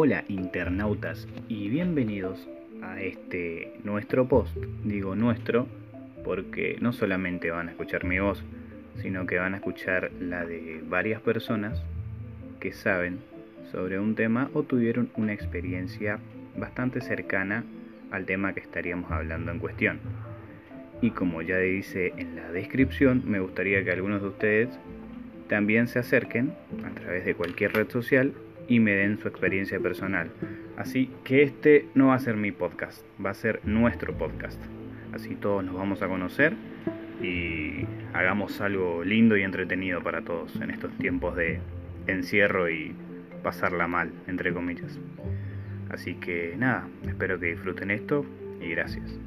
Hola internautas y bienvenidos a este nuestro post. Digo nuestro porque no solamente van a escuchar mi voz, sino que van a escuchar la de varias personas que saben sobre un tema o tuvieron una experiencia bastante cercana al tema que estaríamos hablando en cuestión. Y como ya dice en la descripción, me gustaría que algunos de ustedes también se acerquen a través de cualquier red social y me den su experiencia personal. Así que este no va a ser mi podcast, va a ser nuestro podcast. Así todos nos vamos a conocer y hagamos algo lindo y entretenido para todos en estos tiempos de encierro y pasarla mal, entre comillas. Así que nada, espero que disfruten esto y gracias.